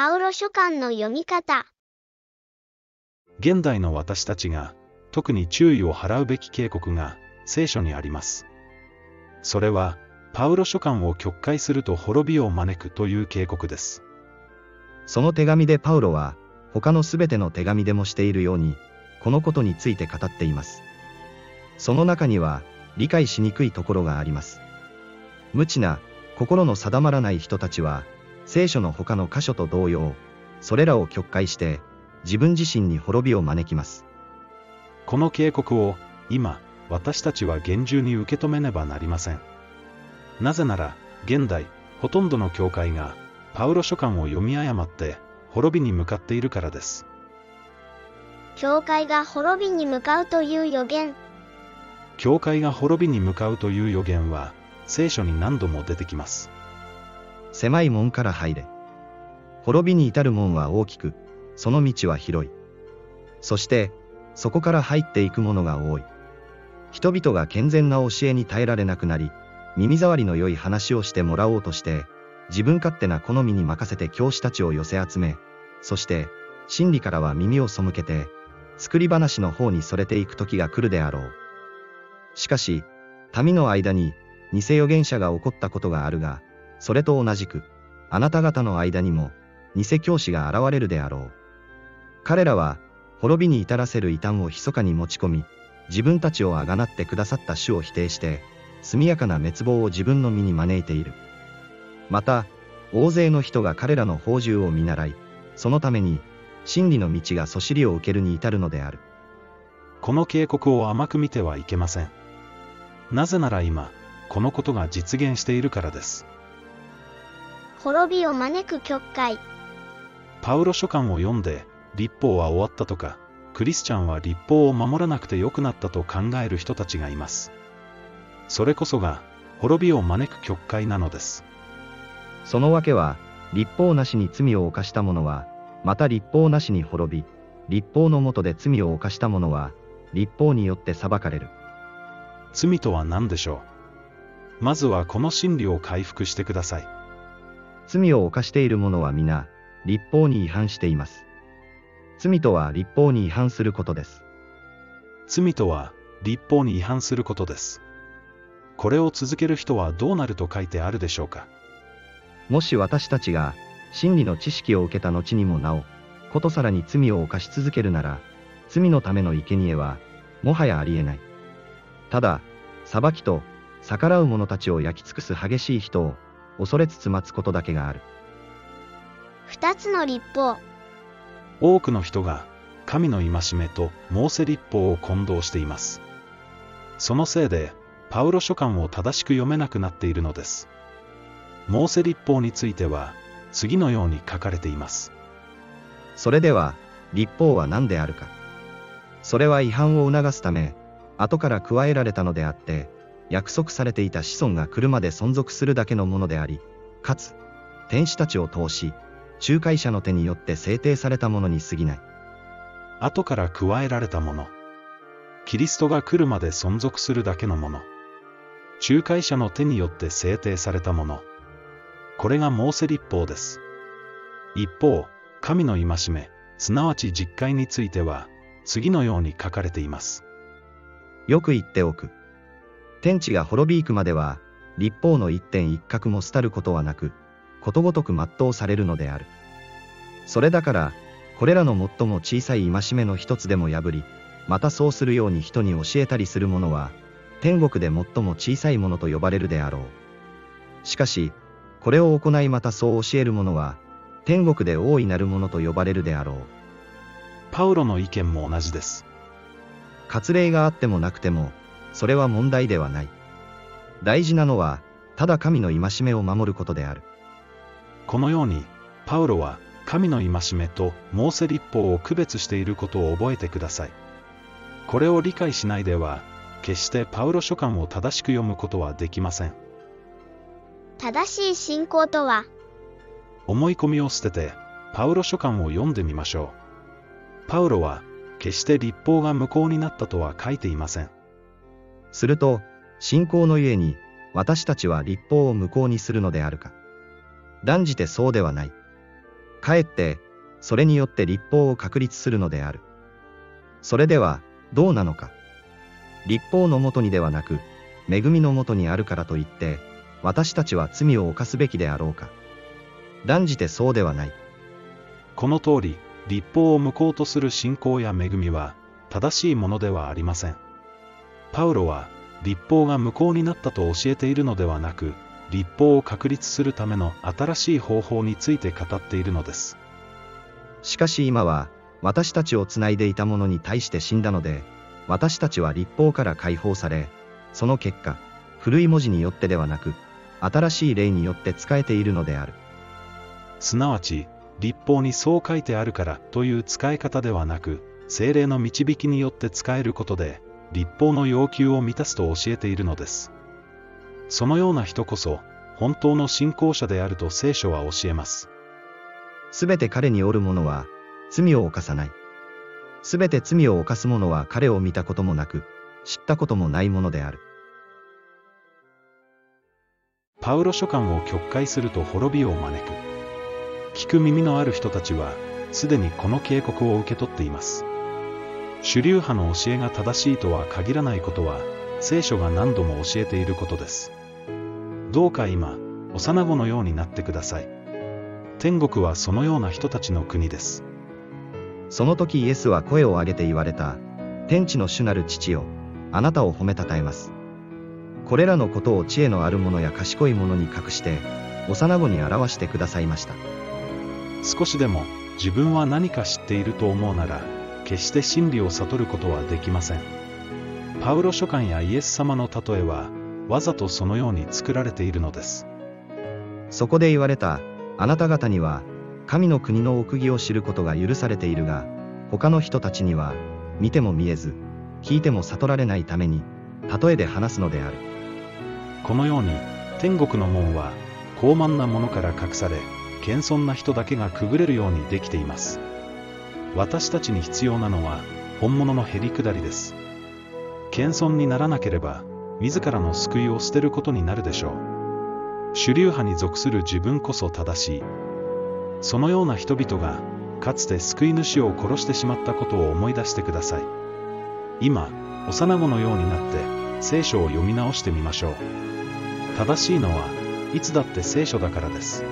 パウロ書簡の読み方。現代の私たちが特に注意を払うべき警告が聖書にあります。それは、パウロ書簡を曲解すると滅びを招くという警告です。その手紙でパウロは、他のすべての手紙でもしているように、このことについて語っています。その中には、理解しにくいところがあります。無知な、心の定まらない人たちは、聖書の他の箇所と同様、それらを曲解して、自分自身に滅びを招きます。この警告を今、私たちは厳重に受け止めねばなりません。なぜなら、現代、ほとんどの教会が、パウロ書簡を読み誤って、滅びに向かっているからです。教会が滅びに向かうという予言。教会が滅びに向かうという予言は、聖書に何度も出てきます。狭い門から入れ。滅びに至る門は大きく、その道は広い。そして、そこから入っていく者が多い。人々が健全な教えに耐えられなくなり、耳障りの良い話をしてもらおうとして、自分勝手な好みに任せて教師たちを寄せ集め、そして、真理からは耳を背けて、作り話の方にそれていく時が来るであろう。しかし、民の間に、偽預言者が起こったことがあるが、それと同じく、あなた方の間にも、偽教師が現れるであろう。彼らは、滅びに至らせる異端を密かに持ち込み、自分たちをあがなってくださった主を否定して、速やかな滅亡を自分の身に招いている。また、大勢の人が彼らの宝珠を見習い、そのために、真理の道がそしりを受けるに至るのである。この警告を甘く見てはいけません。なぜなら今、このことが実現しているからです。滅びを招く曲解。パウロ書簡を読んで、立法は終わったとか、クリスチャンは立法を守らなくてよくなったと考える人たちがいます。それこそが、滅びを招く曲解なのです。そのわけは、立法なしに罪を犯した者は、また立法なしに滅び、立法の下で罪を犯した者は、立法によって裁かれる。罪とは何でしょう？まずはこの真理を回復してください。罪を犯している者は皆、立法に違反しています。罪とは立法に違反することです。罪とは、立法に違反することです。これを続ける人はどうなると書いてあるでしょうかもし私たちが、真理の知識を受けた後にもなお、ことさらに罪を犯し続けるなら、罪のための生贄は、もはやありえない。ただ、裁きと、逆らう者たちを焼き尽くす激しい人を、恐れつつ待つことだけがある。二つの立法。多くの人が、神の戒めとモーセ立法を混同しています。そのせいで、パウロ書簡を正しく読めなくなっているのです。モーセ立法については、次のように書かれています。それでは、立法は何であるか。それは違反を促すため、後から加えられたのであって、約束されていた子孫が来るまで存続するだけのものであり、かつ、天使たちを通し、仲介者の手によって制定されたものに過ぎない。後から加えられたもの。キリストが来るまで存続するだけのもの。仲介者の手によって制定されたもの。これがモーセ立法です。一方、神の戒め、すなわち実会については、次のように書かれています。よく言っておく。天地が滅び行くまでは、立法の一点一角も廃ることはなく、ことごとく全うされるのである。それだから、これらの最も小さい戒めの一つでも破り、またそうするように人に教えたりする者は、天国で最も小さいものと呼ばれるであろう。しかし、これを行いまたそう教える者は、天国で大いなるものと呼ばれるであろう。パウロの意見も同じです。割礼があってもなくても、それは問題ではない。大事なのは、ただ神の戒めを守ることである。このように、パウロは、神の戒めとモーセ立法を区別していることを覚えてください。これを理解しないでは、決してパウロ書簡を正しく読むことはできません。正しい信仰とは、思い込みを捨てて、パウロ書簡を読んでみましょう。パウロは、決して立法が無効になったとは書いていません。すると、信仰のゆえに、私たちは立法を無効にするのであるか。断じてそうではない。かえって、それによって立法を確立するのである。それでは、どうなのか。立法のもとにではなく、恵みのもとにあるからといって、私たちは罪を犯すべきであろうか。断じてそうではない。この通り、立法を無効とする信仰や恵みは、正しいものではありません。パウロは、立法が無効になったと教えているのではなく、立法を確立するための新しい方法について語っているのです。しかし今は、私たちをつないでいたものに対して死んだので、私たちは立法から解放され、その結果、古い文字によってではなく、新しい霊によって使えているのである。すなわち、立法にそう書いてあるからという使い方ではなく、精霊の導きによって使えることで、立法の要求を満たすと教えているのです。そのような人こそ、本当の信仰者であると聖書は教えます。すべて彼におる者は、罪を犯さない。すべて罪を犯す者は彼を見たこともなく、知ったこともないものである。パウロ書簡を曲解すると滅びを招く。聞く耳のある人たちは、すでにこの警告を受け取っています。主流派の教えが正しいとは限らないことは、聖書が何度も教えていることです。どうか今、幼子のようになってください。天国はそのような人たちの国です。その時イエスは声を上げて言われた。天地の主なる父よ、あなたを褒めたたえます。これらのことを知恵のある者や賢い者に隠して、幼子に表してくださいました。少しでも自分は何か知っていると思うなら、決して真理を悟ることはできません。パウロ書簡やイエス様の例えは、わざとそのように作られているのです。そこで言われた、あなた方には、神の国の奥義を知ることが許されているが、他の人たちには、見ても見えず、聞いても悟られないために、例えで話すのである。このように、天国の門は、高慢なものから隠され、謙遜な人だけがくぐれるようにできています。私たちに必要なのは、本物のへりくだりです。謙遜にならなければ、自らの救いを捨てることになるでしょう。主流派に属する自分こそ正しい。そのような人々が、かつて救い主を殺してしまったことを思い出してください。今、幼子のようになって、聖書を読み直してみましょう。正しいのは、いつだって聖書だからです。